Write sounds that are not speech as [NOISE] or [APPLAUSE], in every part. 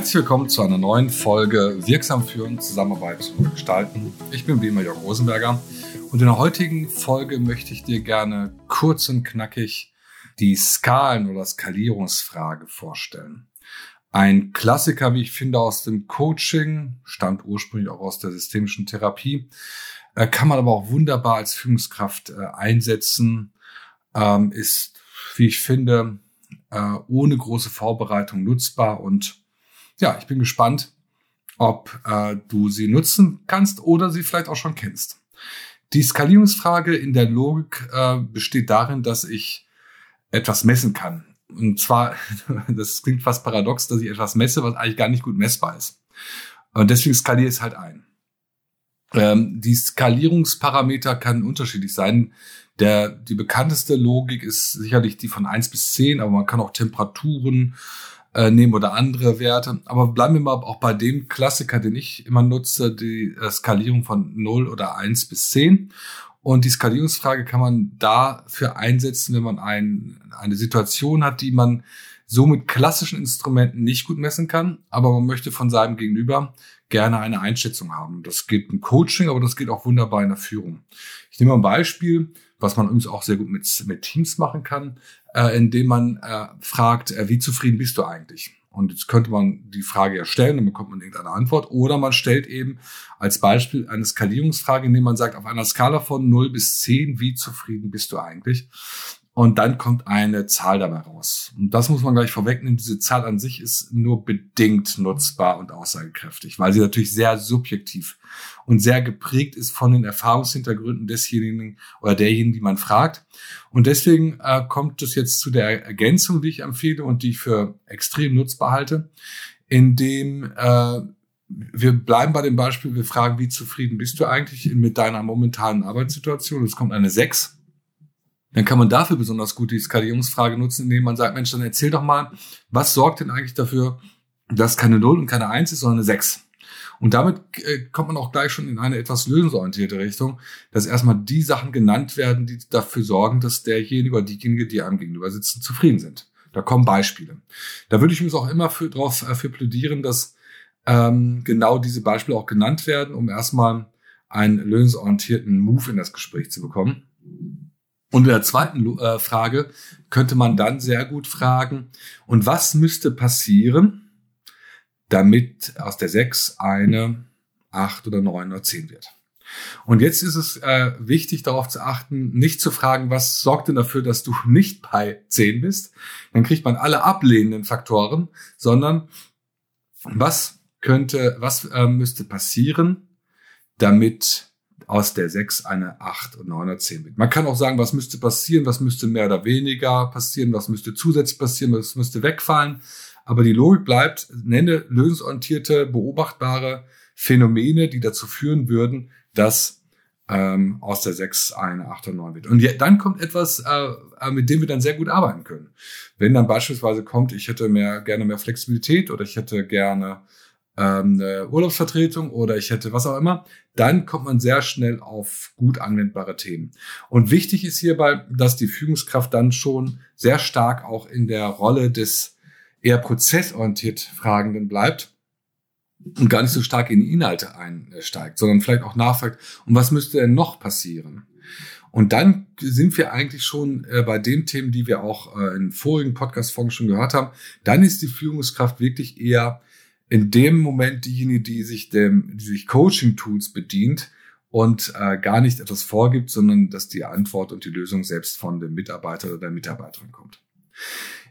Herzlich willkommen zu einer neuen Folge Wirksam führen, Zusammenarbeit und gestalten. Ich bin wie immer Jörg Rosenberger und in der heutigen Folge möchte ich dir gerne kurz und knackig die Skalen- oder Skalierungsfrage vorstellen. Ein Klassiker, wie ich finde, aus dem Coaching, stammt ursprünglich auch aus der systemischen Therapie, äh, kann man aber auch wunderbar als Führungskraft äh, einsetzen, ähm, ist, wie ich finde, äh, ohne große Vorbereitung nutzbar und ja, ich bin gespannt, ob äh, du sie nutzen kannst oder sie vielleicht auch schon kennst. Die Skalierungsfrage in der Logik äh, besteht darin, dass ich etwas messen kann. Und zwar, [LAUGHS] das klingt fast paradox, dass ich etwas messe, was eigentlich gar nicht gut messbar ist. Und deswegen skaliere ich es halt ein. Ähm, die Skalierungsparameter kann unterschiedlich sein. Der, die bekannteste Logik ist sicherlich die von eins bis zehn, aber man kann auch Temperaturen äh, nehmen oder andere Werte. Aber bleiben wir mal auch bei dem Klassiker, den ich immer nutze, die äh, Skalierung von 0 oder 1 bis 10. Und die Skalierungsfrage kann man dafür einsetzen, wenn man ein, eine Situation hat, die man so mit klassischen Instrumenten nicht gut messen kann, aber man möchte von seinem Gegenüber gerne eine Einschätzung haben. Das geht im Coaching, aber das geht auch wunderbar in der Führung. Ich nehme mal ein Beispiel, was man übrigens auch sehr gut mit, mit Teams machen kann äh, indem man äh, fragt, äh, wie zufrieden bist du eigentlich? Und jetzt könnte man die Frage ja stellen, dann bekommt man irgendeine Antwort. Oder man stellt eben als Beispiel eine Skalierungsfrage, indem man sagt, auf einer Skala von 0 bis 10, wie zufrieden bist du eigentlich? Und dann kommt eine Zahl dabei raus. Und das muss man gleich vorwegnehmen. Diese Zahl an sich ist nur bedingt nutzbar und aussagekräftig, weil sie natürlich sehr subjektiv und sehr geprägt ist von den Erfahrungshintergründen desjenigen oder derjenigen, die man fragt. Und deswegen äh, kommt es jetzt zu der Ergänzung, die ich empfehle und die ich für extrem nutzbar halte, indem äh, wir bleiben bei dem Beispiel, wir fragen, wie zufrieden bist du eigentlich mit deiner momentanen Arbeitssituation? Es kommt eine 6 dann kann man dafür besonders gut die Skalierungsfrage nutzen, indem man sagt, Mensch, dann erzähl doch mal, was sorgt denn eigentlich dafür, dass keine 0 und keine 1 ist, sondern eine 6? Und damit äh, kommt man auch gleich schon in eine etwas lösungsorientierte Richtung, dass erstmal die Sachen genannt werden, die dafür sorgen, dass derjenige oder diejenige, die einem gegenüber sitzen, zufrieden sind. Da kommen Beispiele. Da würde ich uns auch immer für, drauf äh, für plädieren, dass ähm, genau diese Beispiele auch genannt werden, um erstmal einen lösungsorientierten Move in das Gespräch zu bekommen. Und in der zweiten äh, Frage könnte man dann sehr gut fragen, und was müsste passieren, damit aus der 6 eine 8 oder 9 oder 10 wird? Und jetzt ist es äh, wichtig darauf zu achten, nicht zu fragen, was sorgt denn dafür, dass du nicht bei 10 bist? Dann kriegt man alle ablehnenden Faktoren, sondern was könnte, was äh, müsste passieren, damit aus der 6 eine 8 und 9 oder 10 mit. Man kann auch sagen, was müsste passieren, was müsste mehr oder weniger passieren, was müsste zusätzlich passieren, was müsste wegfallen. Aber die Logik bleibt, nenne lösungsorientierte, beobachtbare Phänomene, die dazu führen würden, dass ähm, aus der 6 eine 8 und 9 wird. Und ja, dann kommt etwas, äh, äh, mit dem wir dann sehr gut arbeiten können. Wenn dann beispielsweise kommt, ich hätte mehr, gerne mehr Flexibilität oder ich hätte gerne ähm, eine Urlaubsvertretung oder ich hätte was auch immer, dann kommt man sehr schnell auf gut anwendbare Themen. Und wichtig ist hierbei, dass die Führungskraft dann schon sehr stark auch in der Rolle des eher prozessorientiert Fragenden bleibt und gar nicht so stark in die Inhalte einsteigt, sondern vielleicht auch nachfragt, und was müsste denn noch passieren? Und dann sind wir eigentlich schon äh, bei den Themen, die wir auch äh, in vorigen Podcast-Folgen schon gehört haben. Dann ist die Führungskraft wirklich eher in dem Moment diejenige, die sich dem, die sich Coaching-Tools bedient und äh, gar nicht etwas vorgibt, sondern dass die Antwort und die Lösung selbst von dem Mitarbeiter oder der Mitarbeiterin kommt.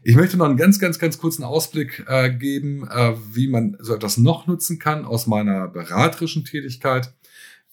Ich möchte noch einen ganz, ganz, ganz kurzen Ausblick äh, geben, äh, wie man so etwas noch nutzen kann aus meiner beraterischen Tätigkeit.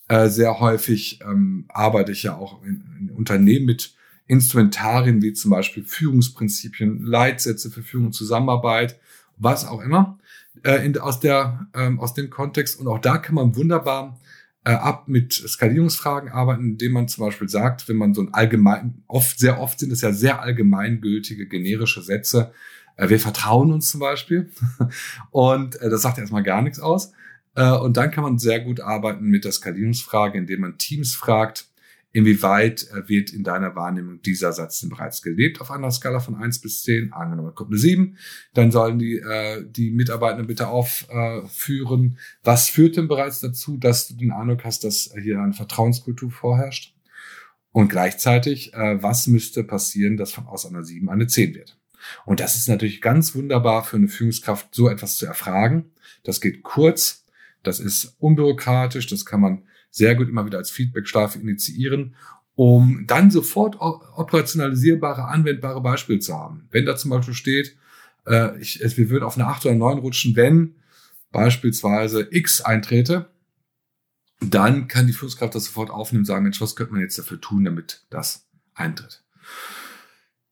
Äh, sehr häufig ähm, arbeite ich ja auch in, in Unternehmen mit Instrumentarien wie zum Beispiel Führungsprinzipien, Leitsätze für Führung und Zusammenarbeit, was auch immer äh, in, aus, der, ähm, aus dem Kontext. Und auch da kann man wunderbar äh, ab mit Skalierungsfragen arbeiten, indem man zum Beispiel sagt, wenn man so ein allgemein, oft, sehr oft sind es ja sehr allgemeingültige, generische Sätze, äh, wir vertrauen uns zum Beispiel. [LAUGHS] Und äh, das sagt erstmal gar nichts aus. Äh, und dann kann man sehr gut arbeiten mit der Skalierungsfrage, indem man Teams fragt, Inwieweit äh, wird in deiner Wahrnehmung dieser Satz denn bereits gelebt auf einer Skala von eins bis zehn? Angenommen, kommt eine sieben, dann sollen die, äh, die Mitarbeitenden bitte aufführen, was führt denn bereits dazu, dass du den Eindruck hast, dass hier eine Vertrauenskultur vorherrscht? Und gleichzeitig, äh, was müsste passieren, dass von aus einer sieben eine zehn wird? Und das ist natürlich ganz wunderbar für eine Führungskraft, so etwas zu erfragen. Das geht kurz, das ist unbürokratisch, das kann man sehr gut immer wieder als Feedback-Strafe initiieren, um dann sofort operationalisierbare, anwendbare Beispiele zu haben. Wenn da zum Beispiel steht, äh, ich, wir würden auf eine 8 oder 9 rutschen, wenn beispielsweise X eintrete, dann kann die Führungskraft das sofort aufnehmen und sagen, Mensch, was könnte man jetzt dafür tun, damit das eintritt.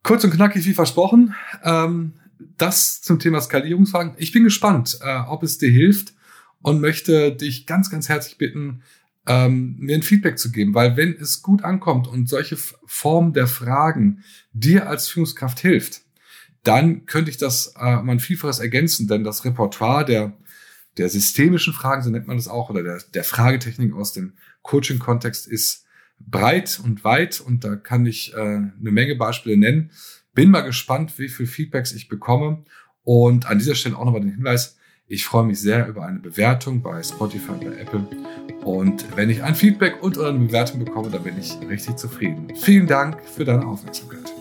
Kurz und knackig wie versprochen, ähm, das zum Thema Skalierungsfragen. Ich bin gespannt, äh, ob es dir hilft und möchte dich ganz, ganz herzlich bitten, ähm, mir ein Feedback zu geben, weil wenn es gut ankommt und solche Formen der Fragen dir als Führungskraft hilft, dann könnte ich das äh, um ein Vielfaches ergänzen, denn das Repertoire der, der systemischen Fragen, so nennt man das auch, oder der, der Fragetechnik aus dem Coaching-Kontext ist breit und weit und da kann ich äh, eine Menge Beispiele nennen. Bin mal gespannt, wie viel Feedbacks ich bekomme und an dieser Stelle auch nochmal den Hinweis, ich freue mich sehr über eine Bewertung bei Spotify oder Apple. Und wenn ich ein Feedback und eine Bewertung bekomme, dann bin ich richtig zufrieden. Vielen Dank für deine Aufmerksamkeit.